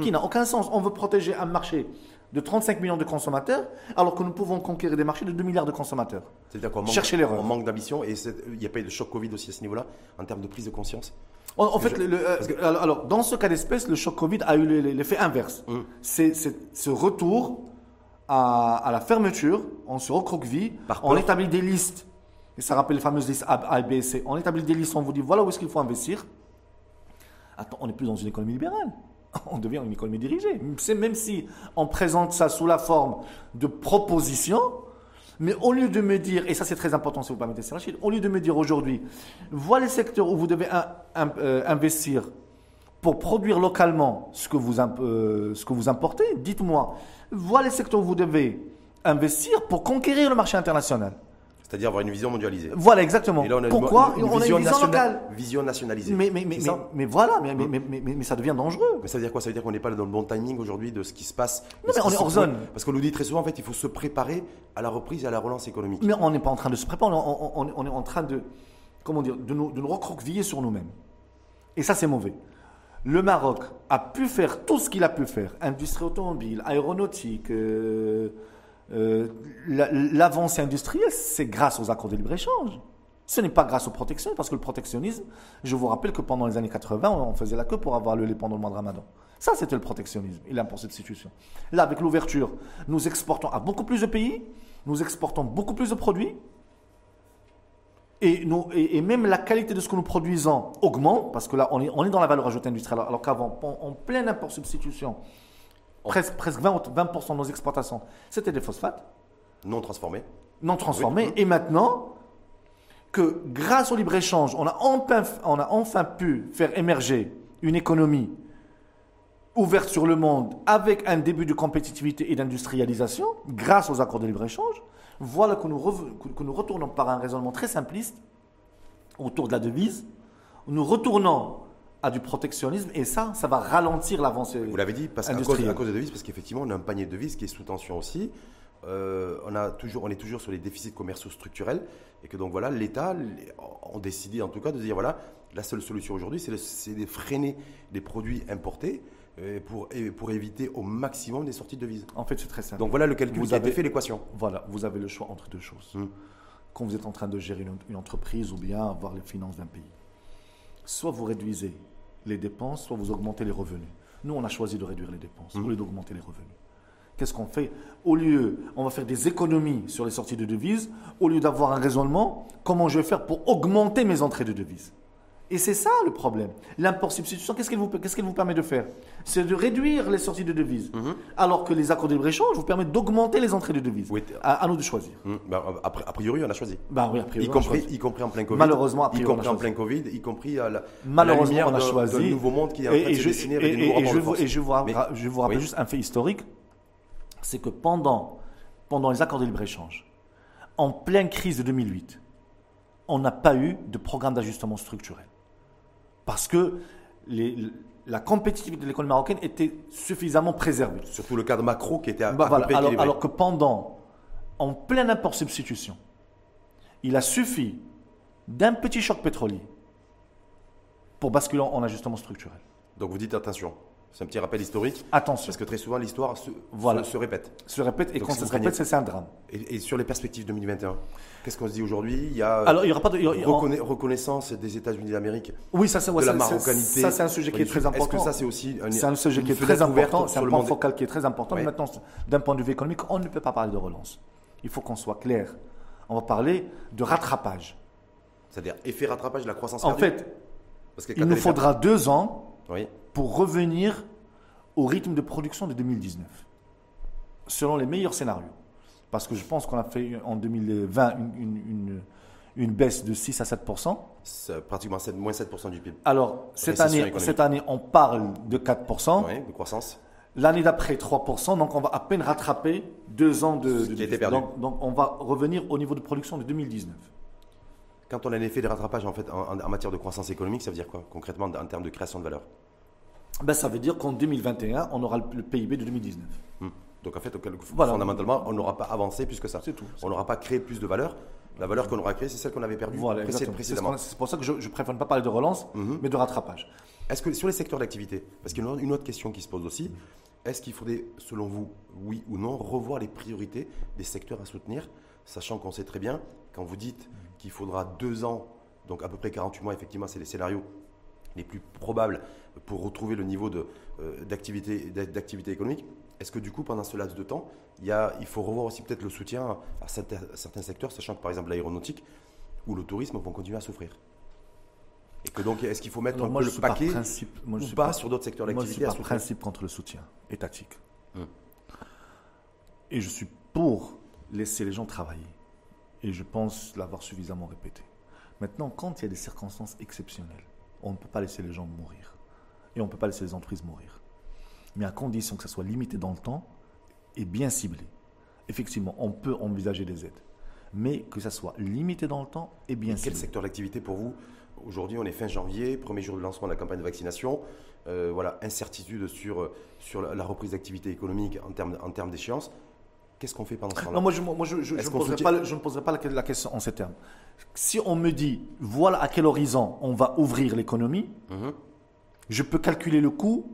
Qui n'a aucun sens. On veut protéger un marché de 35 millions de consommateurs, alors que nous pouvons conquérir des marchés de 2 milliards de consommateurs. C'est-à-dire qu'on manque, manque d'ambition et il n'y a pas eu de choc Covid aussi à ce niveau-là, en termes de prise de conscience en, fait, euh, alors, dans ce cas d'espèce, le choc Covid a eu l'effet inverse. Hum. C'est ce retour à, la fermeture, on se recroqueville, on établit des listes, et ça rappelle les fameuses listes A, B, C. On établit des listes, on vous dit voilà où est-ce qu'il faut investir. Attends, on n'est plus dans une économie libérale. On devient une économie dirigée. C'est même si on présente ça sous la forme de propositions, mais au lieu de me dire, et ça c'est très important si vous permettez, Rachid, au lieu de me dire aujourd'hui, voilà les secteurs où vous devez euh, investir pour produire localement ce que vous, euh, ce que vous importez, dites-moi, voilà les secteurs où vous devez investir pour conquérir le marché international. C'est-à-dire avoir une vision mondialisée. Voilà, exactement. Pourquoi on a une vision locale Vision nationalisée. Mais, mais, mais, mais, voilà, mais, mais, mais, ça devient dangereux. Mais ça veut dire quoi? Ça veut dire qu'on n'est pas dans le bon timing aujourd'hui de ce qui se passe. Non, mais on est hors zone. Parce qu'on nous dit très souvent, en fait, il faut se préparer à la reprise et à la relance économique. Mais on n'est pas en train de se préparer, on, est en train de, comment dire, de nous, de nous recroqueviller sur nous-mêmes. Et ça, c'est mauvais. Le Maroc a pu faire tout ce qu'il a pu faire, industrie automobile, aéronautique, euh, euh, l'avancée industrielle, c'est grâce aux accords de libre-échange. Ce n'est pas grâce au protectionnisme, parce que le protectionnisme, je vous rappelle que pendant les années 80, on faisait la queue pour avoir le lait pendant le mois de Ramadan. Ça, c'était le protectionnisme et l'impôt substitution. Là, avec l'ouverture, nous exportons à beaucoup plus de pays, nous exportons beaucoup plus de produits, et, même la qualité de ce que nous produisons augmente, parce que là, on est, dans la valeur ajoutée industrielle, alors qu'avant, en, pleine import substitution, presque, presque 20%, 20 de nos exportations, c'était des phosphates. Non transformés. Non transformés. Et maintenant, que grâce au libre-échange, on, a enfin, on a enfin pu faire émerger une économie ouverte sur le monde avec un début de compétitivité et d'industrialisation, grâce aux accords de libre-échange, voilà que nous, que nous retournons par un raisonnement très simpliste autour de la devise, nous retournons à du protectionnisme et ça, ça va ralentir l'avancée. Vous l'avez dit, parce qu'à cause, à cause de devises, parce qu'effectivement, on a un panier de devises qui est sous tension aussi. Euh, on, a toujours, on est toujours sur les déficits commerciaux structurels et que donc voilà, l'État a décidé en tout cas de dire voilà, la seule solution aujourd'hui, c'est de freiner les produits importés euh, pour, pour éviter au maximum des sorties de devises. En fait, c'est très simple. Donc voilà le calcul vous qui avez, fait l'équation. Voilà, vous avez le choix entre deux choses. Hmm. Quand vous êtes en train de gérer une, entreprise ou bien avoir les finances d'un pays, soit vous réduisez les dépenses, soit vous augmentez les revenus. Nous, on a choisi de réduire les dépenses au lieu d'augmenter les revenus. Qu'est-ce qu'on fait Au lieu, on va faire des économies sur les sorties de devises, au lieu d'avoir un raisonnement, comment je vais faire pour augmenter mes entrées de devises et c'est ça le problème. L'import substitution, qu'est-ce qu'elle vous, permet de faire? C'est de réduire les sorties de devises. Mhm. Alors que les accords de libre-échange vous permettent d'augmenter les entrées de devises. à, nous de choisir. Mhm. Ben, a priori, on a choisi. Ben, oui, a priori, y, compris, y compris en plein Covid. Malheureusement, y compris en plein Covid, y compris à la, Malheureusement, on a choisi. Un nouveau monde qui est en train et, de se dessiner et, et, je, vous, et je vous, je vous rappelle juste un fait historique c'est que pendant, pendant les accords de libre-échange, en pleine crise de 2008, on n'a pas eu de programme d'ajustement structurel. Parce que la compétitivité de l'économie marocaine était suffisamment préservée. Surtout le cadre macro qui était à, bah, alors, alors, que pendant, en plein import substitution, il a suffi d'un petit choc pétrolier pour basculer en ajustement structurel. Donc vous dites attention. C'est un petit rappel historique. Attention. Parce que très souvent, l'histoire se, voilà. se, répète. Se répète, et quand ça se répète, c'est un drame. Et, sur les perspectives 2021, qu'est-ce qu'on se dit aujourd'hui? Il y a Alors, il y aura pas de, reconnaissance des États-Unis d'Amérique. Oui, ça, c'est de la marocanité. Ça, c'est un sujet qui est très important. Est-ce que ça, c'est aussi un, C'est un sujet qui est très important. C'est un point focal qui est très important. Mais maintenant, d'un point de vue économique, on ne peut pas parler de relance. Il faut qu'on soit clair. On va parler de rattrapage. C'est-à-dire effet rattrapage de la croissance En fait, il nous faudra deux ans oui pour revenir au rythme de production de 2019, selon les meilleurs scénarios. Parce que je pense qu'on a fait en 2020 une, une, baisse de 6 à 7 Pratiquement 7, moins 7% du PIB. Alors, cette année, cette année, on parle de 4 oui, de croissance. L'année d'après, 3% donc on va à peine rattraper deux ans de. qui était perdu. Donc, on va revenir au niveau de production de 2019. Quand on a un effet de rattrapage en, fait, en matière de croissance économique, ça veut dire quoi concrètement en termes de création de valeur? Ben, ça veut dire qu'en 2021, on aura le PIB de 2019. Hmm. Donc en fait, fondamentalement, on n'aura pas avancé plus que ça. C'est tout. On n'aura pas créé plus de valeur. La valeur qu'on aura créée, c'est celle qu'on avait perdue précédemment. C'est pour ça que je, ne préfère pas parler de relance, mhm. mais de rattrapage. Est-ce que sur les secteurs d'activité, parce qu'il y a une autre question qui se pose aussi, est-ce qu'il faudrait, selon vous, oui ou non, revoir les priorités des secteurs à soutenir, sachant qu'on sait très bien, quand vous dites qu'il faudra deux ans, donc à peu près 48 mois, effectivement, c'est les scénarios les plus probables pour retrouver le niveau euh, d'activité économique. Est-ce que du coup, pendant ce laps de temps, il, y a, il faut revoir aussi peut-être le soutien à certains, secteurs, sachant que par exemple l'aéronautique ou le tourisme vont continuer à souffrir? Et que donc, est-ce qu'il faut mettre un peu le paquet principe, moi, ou pas, sur d'autres secteurs d'activité Moi, je suis pas principe contre le soutien étatique. Hum. Et je suis pour laisser les gens travailler. Et je pense l'avoir suffisamment répété. Maintenant, quand il y a des circonstances exceptionnelles, on ne peut pas laisser les gens mourir. Et on ne peut pas laisser les entreprises mourir. Mais à condition que ça soit limité dans le temps et bien ciblé. Effectivement, on peut envisager des aides. Mais que ça soit limité dans le temps et bien ciblé. Quel secteur d'activité pour vous Aujourd'hui, on est fin janvier, premier jour de lancement de la campagne de vaccination. Euh, voilà, incertitude sur, sur la reprise d'activité économique en termes, en termes d'échéance. Qu'est-ce qu'on fait pendant ce temps-là Non, moi, je, je, ne poserai pas, la, question en ces termes. Si on me dit, voilà à quel horizon on va ouvrir l'économie, mhm. je peux calculer le coût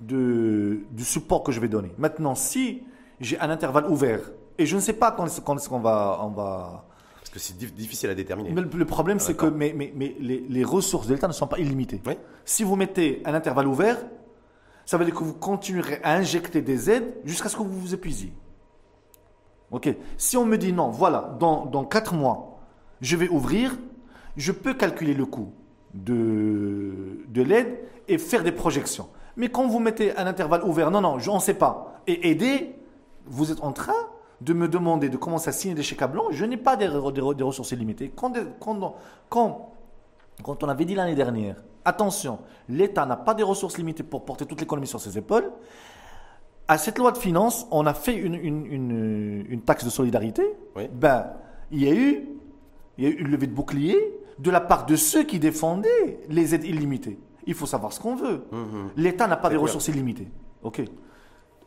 de, du support que je vais donner. Maintenant, si j'ai un intervalle ouvert et je ne sais pas quand, quand, on va, on va Parce que c'est difficile à déterminer. Mais le, problème, Ah, c'est que mais, mais, mais les, les ressources de l'État ne sont pas illimitées. Oui. Si vous mettez un intervalle ouvert, ça veut dire que vous continuerez à injecter des aides jusqu'à ce que vous vous épuisiez. Ok. Si on me dit non, voilà, dans, dans 4 mois, je vais ouvrir, je peux calculer le coût de, de l'aide et faire des projections. Mais quand vous mettez un intervalle ouvert, non, non, je- on ne sait pas, et aider, vous êtes en train de me demander de commencer à signer des chèques à blanc, je n'ai pas des, re- des re- des ressources illimitées. Quand, quand, quand on avait dit l'année dernière, attention, l'État n'a pas des ressources limitées pour porter toute l'économie sur ses épaules, à cette loi de finances, on a fait une, une, une- une taxe de solidarité. Oui. Ben, il y a eu, il y a eu une levée de bouclier de la part de ceux qui défendaient les aides illimitées. Il faut savoir ce qu'on veut. L'État n'a pas des clair. ressources illimitées. Ok.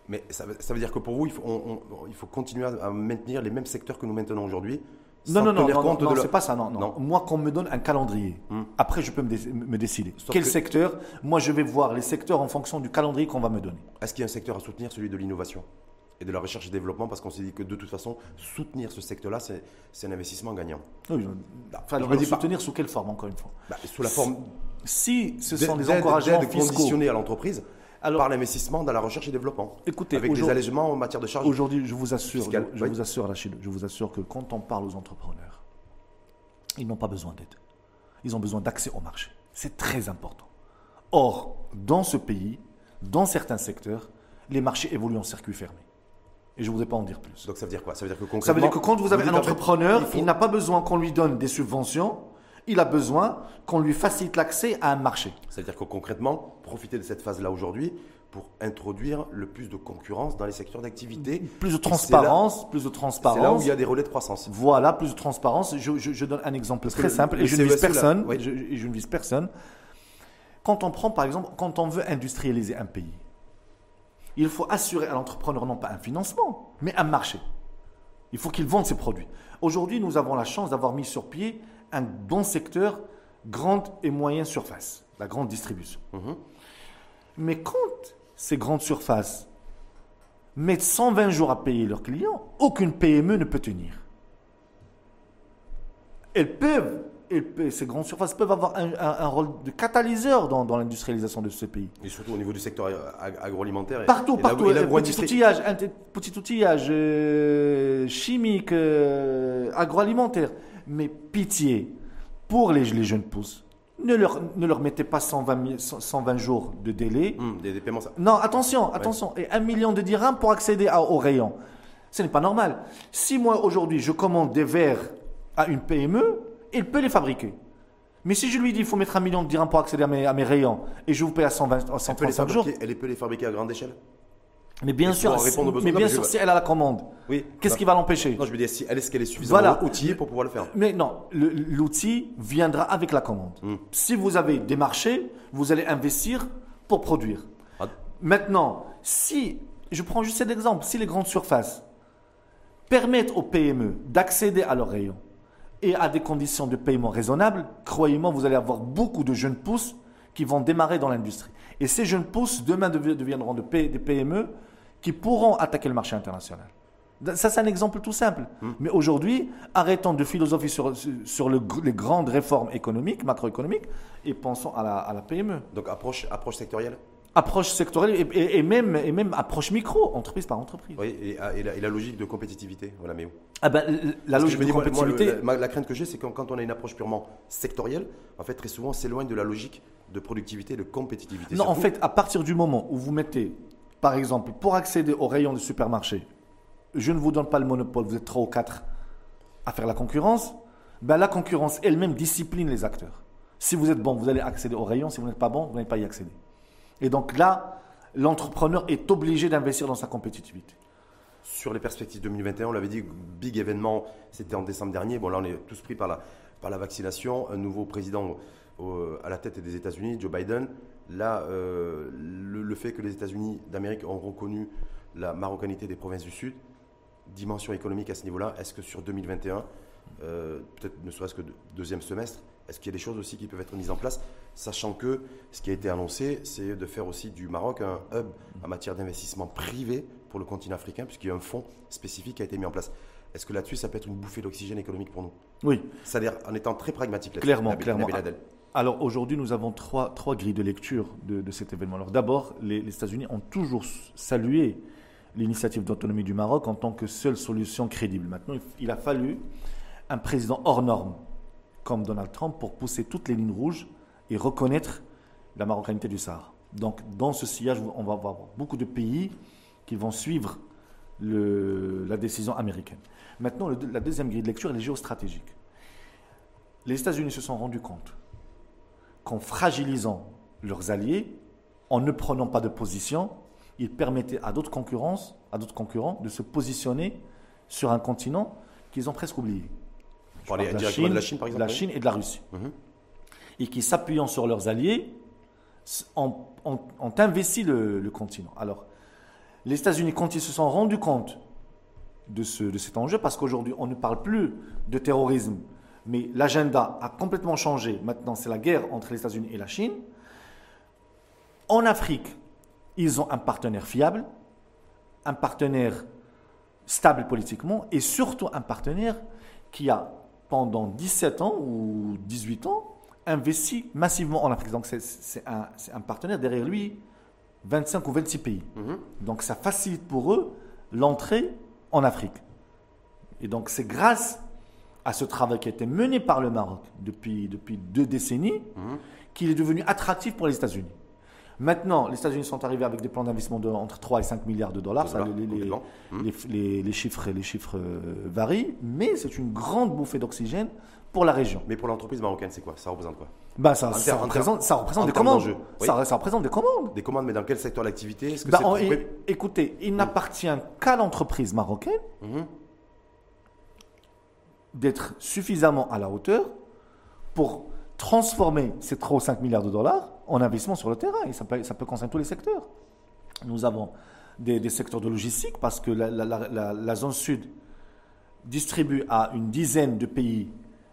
Mais ça, veut- ça veut dire que pour vous, il faut, on- on- il faut continuer à maintenir les mêmes secteurs que nous maintenons aujourd'hui. Non, sans non, non, tenir non, compte non, de c'est leur- pas ça, non, non. Non. Moi, qu'on me donne un calendrier, Hmm. après je peux me, dé- me décider. Sauf Quel que- secteur Moi, je vais voir les secteurs en fonction du calendrier qu'on va me donner. Est-ce qu'il y a un secteur à soutenir, celui de l'innovation et de la recherche et développement? Parce qu'on s'est dit que de toute façon, soutenir ce secteur-là, c'est un investissement gagnant. Oui, enfin, je dis soutenir sous quelle forme, encore une fois? Bah, sous la forme Si ce sont des encouragements fiscaux. conditionnée à l'entreprise Alors- par l'investissement dans la recherche et développement. Écoutez, avec des allègements en matière de charges. Aujourd'hui, je vous assure, je, je oui. vous assure, Rachid, je vous assure que quand on parle aux entrepreneurs, ils n'ont pas besoin d'aide. Ils ont besoin d'accès au marché. C'est très important. Or, dans ce pays, dans certains secteurs, les marchés évoluent en circuit fermé. Et je ne voudrais pas en dire plus. Donc ça veut dire quoi? Ça veut dire que concrètement. Ça veut dire que quand vous avez un entrepreneur, il faut- il n'a pas besoin qu'on lui donne des subventions, il a besoin qu'on lui facilite l'accès à un marché. C'est-à-dire que concrètement, profiter de cette phase-là aujourd'hui pour introduire le plus de concurrence dans les secteurs d'activité. Plus de là- transparence, plus de C'est transparence. là où il y a des relais de croissance. Voilà, plus de transparence. Je, je- je donne un exemple très le- simple le et je ne vise CESE, là, personne. oui. je, et je ne vise personne. Quand on prend, par exemple, quand on veut industrialiser un pays, il faut assurer à l'entrepreneur non pas un financement, mais un marché. Il faut qu'il vende ses produits. Aujourd'hui, nous avons la chance d'avoir mis sur pied un bon secteur grande et moyenne surface, la grande distribution. Mhm. Mais quand ces grandes surfaces mettent 120 jours à payer leurs clients, aucune PME ne peut tenir. Elles peuvent, peuvent- ces grandes surfaces peuvent avoir un, un- un rôle de catalyseur dans, dans l'industrialisation de ce pays. Et surtout au niveau du secteur ag- agroalimentaire. et- Partout, et partout. et euh, Petit outillage, petit outillage euh, chimique, euh, agroalimentaire. Mais pitié, pour les, les jeunes pousses, ne leur, ne leur mettez pas 120, mi- 120 jours de délai. Hum, des, des paiements. ça- Non, attention, attention. Et un million de dirhams pour accéder à- au rayon. Ce n'est pas normal. Si moi, aujourd'hui, je commande des verres à une PME, il peut les fabriquer. Mais si je lui dis il faut mettre un million de dirhams pour accéder à mes, à mes rayons et je vous paye à 120, à Elle peut, les 135 jours, elle peut les fabriquer à grande échelle mais bien Et sûr, besoins. mais Non, bien mais sûr si elle a la commande, Oui. qu'est-ce qui va l'empêcher Non, je veux dire, si elle est-ce qu'elle est suffisamment Voilà. outillée pour pouvoir le faire. Mais non, l'outil viendra avec la commande. Hmm. Si vous avez des marchés, vous allez investir pour produire. Ah. Maintenant, si, je prends juste cet exemple, si les grandes surfaces permettent aux PME d'accéder à leurs rayons et à des conditions de paiement raisonnables, croyez-moi, vous allez avoir beaucoup de jeunes pousses qui vont démarrer dans l'industrie. Et ces jeunes pousses, demain, devi- deviendront des PME qui pourront attaquer le marché international. Ça, c'est un exemple tout simple. Mais aujourd'hui, arrêtons de philosopher sur, sur le gr- les grandes réformes économiques, macroéconomiques, et pensons à la, à la PME. Donc approche, approche sectorielle? Approche sectorielle et, et- et même, et même approche micro, entreprise par entreprise. Oui, et, et la, et la logique de compétitivité. Voilà, mais où Ah ben, la Parce que logique de dis, moi, moi, compétitivité, le- la, crainte que j'ai, c'est quand, quand on a une approche purement sectorielle, en fait, très souvent, on s'éloigne de la logique de productivité, de compétitivité. Non, en fait, à partir du moment où vous mettez, par exemple, pour accéder au rayon du supermarché, je ne vous donne pas le monopole, vous êtes trois ou quatre à faire la concurrence, ben la concurrence elle-même discipline les acteurs. Si vous êtes bon, vous allez accéder au rayon, si vous n'êtes pas bon, vous n'allez pas y accéder. Et donc là, l'entrepreneur est obligé d'investir dans sa compétitivité. Sur les perspectives 2021, on l'avait dit, big événement, c'était en décembre dernier. Bon, là, on est tous pris par la, vaccination. Un nouveau président à la tête des États-Unis, Joe Biden. Là, euh, le, le fait que les États-Unis d'Amérique ont reconnu la marocanité des provinces du Sud, dimension économique à ce niveau-là, est-ce que sur 2021, euh, peut-être ne serait-ce que de- deuxième semestre, est-ce qu'il y a des choses aussi qui peuvent être mises en place, sachant que ce qui a été annoncé, c'est de faire aussi du Maroc un hub en matière d'investissement privé pour le continent africain, puisqu'il y a un fonds spécifique qui a été mis en place. Est-ce que là-dessus, ça peut être une bouffée d'oxygène économique pour nous? Oui. C'est-à-dire en étant très pragmatique. Clairement, clairement. Alors aujourd'hui, nous avons trois, trois grilles de lecture de, cet événement. Alors d'abord, les, les États-Unis ont toujours salué l'initiative d'autonomie du Maroc en tant que seule solution crédible. Maintenant, il a fallu un président hors norme comme Donald Trump pour pousser toutes les lignes rouges et reconnaître la marocanité du Sahara. Donc, dans ce sillage, on va avoir beaucoup de pays qui vont suivre la décision américaine. Maintenant, la deuxième grille de lecture, est géostratégique. Les États-Unis se sont rendus compte qu'en fragilisant leurs alliés, en ne prenant pas de position, ils permettaient à d'autres concurrents de se positionner sur un continent qu'ils ont presque oublié. La, Chine, de la Chine, par exemple. La Chine et de la Russie. Mhm. Et qui, s'appuyant sur leurs alliés, ont, investi le, continent. Alors, les États-Unis, quand ils se sont rendus compte de, ce, de cet enjeu, parce qu'aujourd'hui, on ne parle plus de terrorisme, mais l'agenda a complètement changé. Maintenant, c'est la guerre entre les États-Unis et la Chine. En Afrique, ils ont un partenaire fiable, un partenaire stable politiquement et surtout un partenaire qui a, pendant 17 ans ou 18 ans, investi massivement en Afrique. Donc c'est un, partenaire derrière lui, 25 ou 26 pays. Mhm. Donc ça facilite pour eux l'entrée en Afrique. Et donc c'est grâce à ce travail qui a été mené par le Maroc depuis, depuis deux décennies mhm. qu'il est devenu attractif pour les États-Unis. Maintenant, les États-Unis sont arrivés avec des plans d'investissement de entre 3 et 5 milliards de dollars. les, chiffres, les chiffres euh, varient, mais c'est une grande bouffée d'oxygène pour la région. Mais pour l'entreprise marocaine, c'est quoi? Ça représente quoi? Bah, ça, représente, ça représente des commandes. Ça, représente des commandes. Des commandes, mais dans quel secteur d'activité? Bah, Écoutez, il n'appartient qu'à l'entreprise marocaine mhm. d'être suffisamment à la hauteur pour transformer ces 3 ou 5 milliards de dollars en investissement sur le terrain. Et ça peut, ça peut concerner tous les secteurs. Nous avons des, secteurs de logistique parce que la, zone sud distribue à une dizaine de pays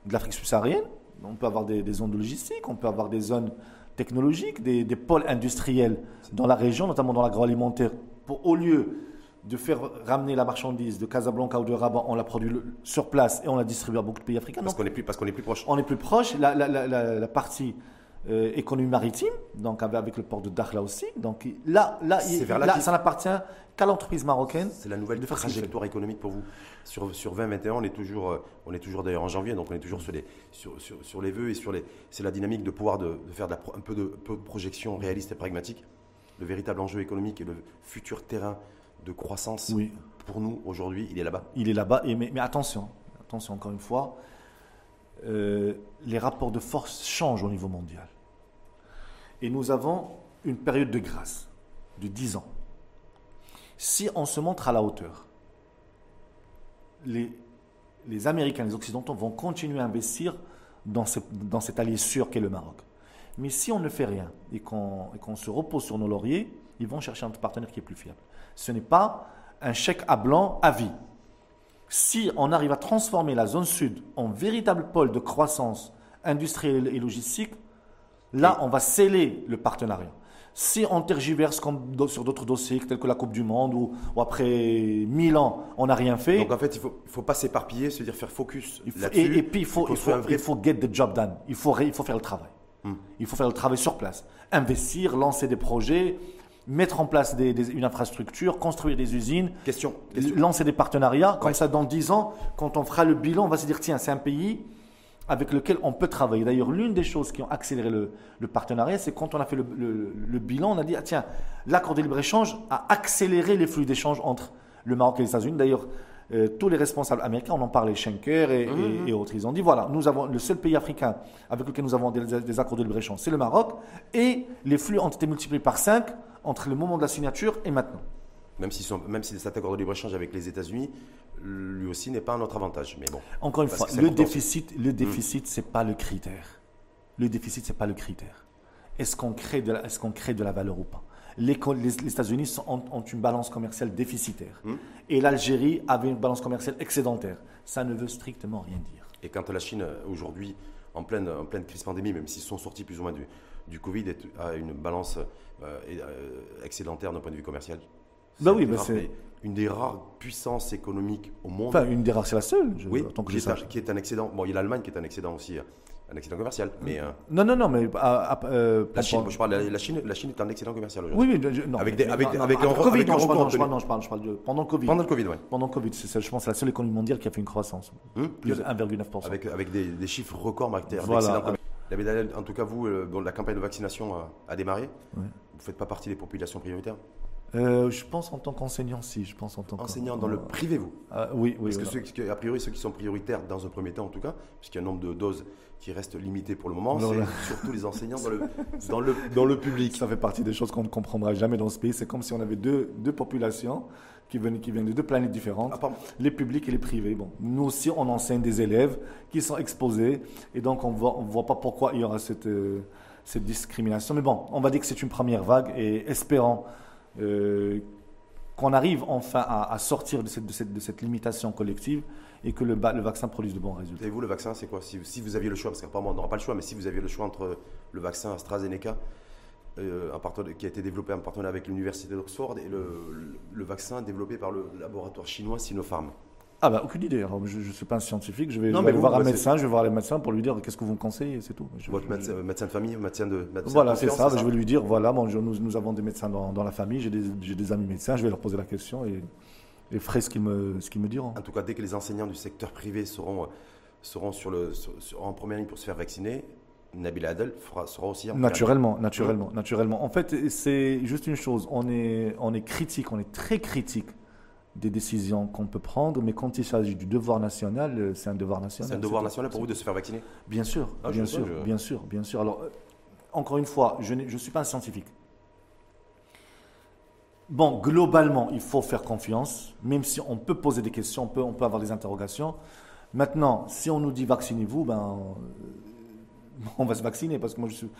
de l'Afrique subsaharienne. On peut avoir des, zones de logistique, on peut avoir des zones technologiques, des, pôles industriels dans la région, notamment dans l'agroalimentaire, pour au lieu de faire ramener la marchandise de Casablanca ou de Rabat, on la produit sur place et on la distribue à beaucoup de pays africains. Parce qu'on est plus, parce qu'on est plus proche. On est plus proche. La, la partie euh, économie maritime, donc avec le port de Dakhla aussi. Donc là, là, ça n'appartient qu'à l'entreprise marocaine. C'est la nouvelle trajectoire économique pour vous. Sur, sur 2021, on est toujours, euh, on est toujours d'ailleurs en janvier, donc on est toujours sur les, sur, sur, les vœux et sur les. C'est la dynamique de pouvoir de, faire un peu de, peu de projection réaliste et pragmatique. Le véritable enjeu économique et le futur terrain de croissance oui. pour nous aujourd'hui, il est là-bas. Il est là-bas, mais, mais attention, attention encore une fois. Euh, les rapports de force changent au niveau mondial. Et nous avons une période de grâce de 10 ans. Si on se montre à la hauteur, les, Américains, les Occidentaux vont continuer à investir dans, dans cet allié sûr qu'est le Maroc. Mais si on ne fait rien et qu'on se repose sur nos lauriers, ils vont chercher un partenaire qui est plus fiable. Ce n'est pas un chèque à blanc à vie si on arrive à transformer la zone sud en véritable pôle de croissance industrielle et logistique, là, on va sceller le partenariat. Si on tergiverse comme sur d'autres dossiers tels que la Coupe du Monde ou, après mille ans, on n'a rien fait. Donc en fait, il ne faut, faut, pas s'éparpiller, se dire faire focus. Et, puis il faut, il faut, il faut, get the job done. Il faut, il faut faire le travail. Hmm. Il faut faire le travail sur place. Investir, lancer des projets, mettre en place une infrastructure, construire des usines, question, lancer des partenariats. Comme ça, dans 10 ans, quand on fera le bilan, on va se dire tiens, c'est un pays avec lequel on peut travailler. D'ailleurs, l'une des choses qui ont accéléré le, partenariat, c'est quand on a fait le, bilan, on a dit ah, tiens, l'accord de libre-échange a accéléré les flux d'échange entre le Maroc et les États-Unis. D'ailleurs, euh, tous les responsables américains, on en parlait, Schenker et, mmh, mmh. autres, ils ont dit voilà, nous avons le seul pays africain avec lequel nous avons des, des accords de libre-échange, c'est le Maroc, et les flux ont été multipliés par 5 entre le moment de la signature et maintenant. Même si, même si cet accord de libre-échange avec les États-Unis, lui aussi n'est pas un notre avantage. Mais bon. Encore une fois, le déficit, le déficit, c'est pas le critère. Le déficit, c'est pas le critère. Est-ce qu'on crée de la, crée de la valeur ou pas? Les, les, États-Unis ont, ont, une balance commerciale déficitaire hmm. et l'Algérie avait une balance commerciale excédentaire. Ça ne veut strictement rien dire. Et quant à la Chine, aujourd'hui, en pleine, en pleine crise pandémie, même s'ils sont sortis plus ou moins du, du Covid, a une balance euh, euh, excédentaire d'un point de vue commercial Bah oui, bah c'est- une des rares puissances économiques au monde. Enfin, une des rares, c'est la seule. je- oui, tant que qui, je est un, qui est un excédent. Bon, il y a l'Allemagne qui est un excédent aussi, euh, un excédent commercial. Mais euh, Non, non, non, mais. à- à- euh, la Chine, moi, je parle, la, la Chine, la Chine est un excédent commercial aujourd'hui. Oui, oui, je- non. Avec des- mais- avec- non, avec non, Covid, avec un non, je parle, non, je parle, de- non, je parle, je parle de pendant le Covid. Pendant le Covid, oui. Pendant le Covid, c'est, je pense, c'est la seule économie mondiale qui a fait une croissance. Hum, Plus que- 1,9%. avec, avec des, des chiffres records. Voilà. En tout cas, vous, euh, dont la campagne de vaccination a, démarré, vous ne faites pas partie des populations prioritaires Euh, je pense en tant qu'enseignant, si. Je pense en tant Enseignants qu'en- dans le privé, vous Ah, oui, oui. Parce que, voilà. ceux qui- a priori, ceux qui sont prioritaires dans un premier temps, en tout cas, puisqu'il y a un nombre de doses qui reste limité pour le moment, c'est surtout les enseignants dans le, dans le, dans le public. Ça fait partie des choses qu'on ne comprendra jamais dans ce pays. C'est comme si on avait deux, deux populations qui viennent, qui viennent de deux planètes différentes, part- les publics et les privés. Bon, nous aussi, on enseigne des élèves qui sont exposés, et donc on voit, on voit pas pourquoi il y aura cette, euh, cette discrimination. Mais bon, on va dire que c'est une première vague, et espérons qu'on arrive enfin à, sortir de cette, limitation collective et que le, vaccin produise de bons résultats. Et vous, le vaccin, c'est quoi? Si, vous aviez le choix, parce qu'apparemment on n'aura pas le choix, mais si vous aviez le choix entre le vaccin AstraZeneca, euh, qui a été développé en partenariat avec l'université d'Oxford, et le vaccin développé par le laboratoire chinois Sinopharm. Ah bah aucune idée. Alors, je ne suis pas un scientifique. Je vais, Non, je vais mais aller vous, voir un bah, médecin. Je vais voir les médecins pour lui dire qu'est-ce que vous me conseillez, c'est tout. Je- Votre je- médecin, médecin de famille, médecin de médecin Voilà, c'est ça. Je vais lui dire voilà, bon, nous, nous avons des médecins dans, dans la famille. J'ai des, des amis médecins. Je vais leur poser la question et, et ferai ce qu'ils me, ce qu'ils me diront. En tout cas, dès que les enseignants du secteur privé seront, euh, seront sur le, sur- sur- en première ligne pour se faire vacciner, Nabil Adel fera, sera aussi en Naturellement, naturellement, naturellement. En fait, c'est juste une chose. On est, on est critique, on est très critique des décisions qu'on peut prendre, mais quand il s'agit du devoir national, euh, c'est un devoir national. C'est un devoir national pour vous de se faire vacciner Bien sûr, Ah, bien sûr, je- bien sûr, bien sûr. Alors, euh, encore une fois, je ne suis pas un scientifique. Bon, globalement, il faut faire confiance, même si on peut poser des questions, on peut, on peut avoir des interrogations. Maintenant, si on nous dit vaccinez-vous, ben, euh, on va se vacciner parce que moi je suis.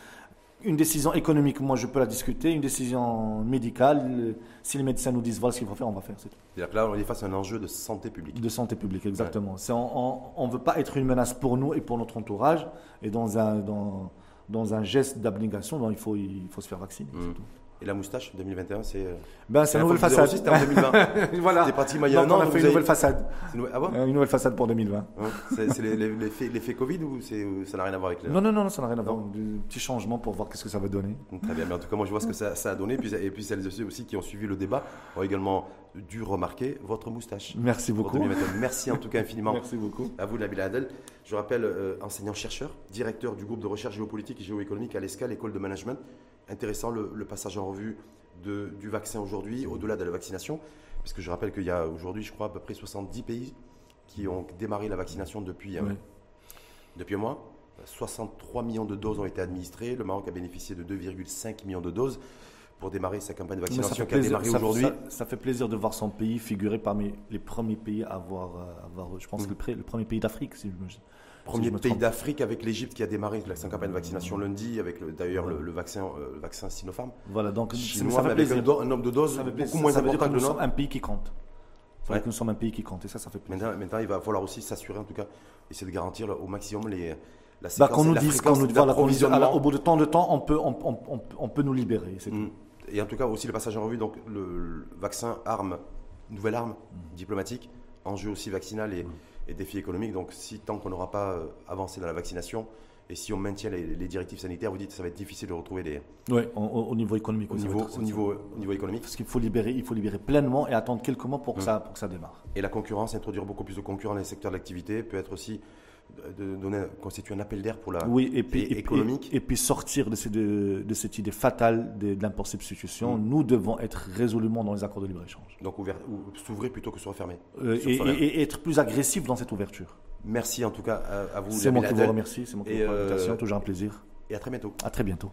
Une décision économique, moi je peux la discuter. Une décision médicale, si les médecins nous disent voilà ce qu'il faut faire, on va faire. C'est-à-dire que là, on est face à un enjeu de santé publique. De santé publique, exactement. On ne veut pas être une menace pour nous et pour notre entourage. Et dans un, dans, dans un geste d'abnégation, ben, il, faut, il faut se faire vacciner. Et la moustache 2021, c'est. euh, Ben, c'est une nouvelle façade. C'était en 2020. voilà. C'était pratiquement il y a Donc, un an. on a fait une nouvelle façade. Ah bon Euh, Une nouvelle façade pour 2020. Hein C'est l'effet Covid ou ça n'a rien à voir avec le. Non, non, non, ça n'a rien à voir. Des petits changements pour voir qu'est-ce que ça va donner. Très bien, mais en tout cas, moi je vois ce que ça, a donné. Et puis, celles et ceux aussi qui ont suivi le débat ont également dû remarquer votre moustache. Merci beaucoup. 2021. Merci en tout cas infiniment. Merci beaucoup. À vous, Nabil Adel. Je rappelle, euh, enseignant-chercheur, directeur du groupe de recherche géopolitique et géoéconomique à l'ESCA, l'école de management. Intéressant le, le passage en revue de- du vaccin aujourd'hui, au-delà de la vaccination, puisque je rappelle qu'il y a aujourd'hui, je crois, à peu près 70 pays qui ont démarré la vaccination depuis, euh, Oui. depuis un mois. 63 millions de doses ont été administrées. Le Maroc a bénéficié de 2,5 millions de doses pour démarrer sa campagne de vaccination qui a démarré aujourd'hui. Ça, ça fait plaisir de voir son pays figurer parmi les premiers pays à avoir, euh, avoir je pense, Mm. le, premier pays d'Afrique. Si je me- Premier pays d'Afrique avec l'Égypte qui a démarré sa campagne de vaccination lundi, avec le- d'ailleurs le, le vaccin, euh, le vaccin Sinopharm. Voilà, donc c'est- Chinois, ça fait avec un, plaisir. do- un nombre de doses Ça beaucoup moins Ça veut dire important que que nous le sommes nôtre. un pays qui compte. Ça Ouais. que nous sommes un pays qui compte et ça, ça fait plaisir. Maintenant, maintenant, il va falloir aussi s'assurer, en tout cas, essayer de garantir au maximum les, la Bah, séquence qu'on et nous la dise, qu'on nous voilà, qu'on dise, d'approvisionnement. alors, au bout de tant de temps, on peut, on, on- on- on peut nous libérer. c'est tout. Mm. Et en tout cas, aussi le passage en revue, donc le, le vaccin, arme, nouvelle arme Mm. diplomatique, enjeu aussi vaccinal et, et défi économique. Donc, si tant qu'on n'aura pas euh, avancé dans la vaccination et si on maintient les, les directives sanitaires, vous dites que ça va être difficile de retrouver des, Ouais, au, au- au niveau économique. au, niveau, au, niveau, au niveau économique. Parce qu'il faut libérer, il faut libérer pleinement et attendre quelques mois pour que, Mm. ça, pour que ça démarre. Et la concurrence, introduire beaucoup plus de concurrents dans les secteurs d'activité, peut être aussi de, donner, constituer un appel d'air pour la. Oui, et puis, et et puis- économique. et puis sortir de, ces- de- de cette idée fatale de, de l'import-substitution. Mm. Nous devons être résolument dans les accords de libre-échange. Donc, ouvert, ou- s'ouvrir plutôt que se refermer. Euh, et, être plus agressif dans cette ouverture. Merci en tout cas à, à vous. C'est moi qui vous remercie, c'est moi qui vous remercie. euh, Toujours un plaisir. Et à très bientôt. À très bientôt.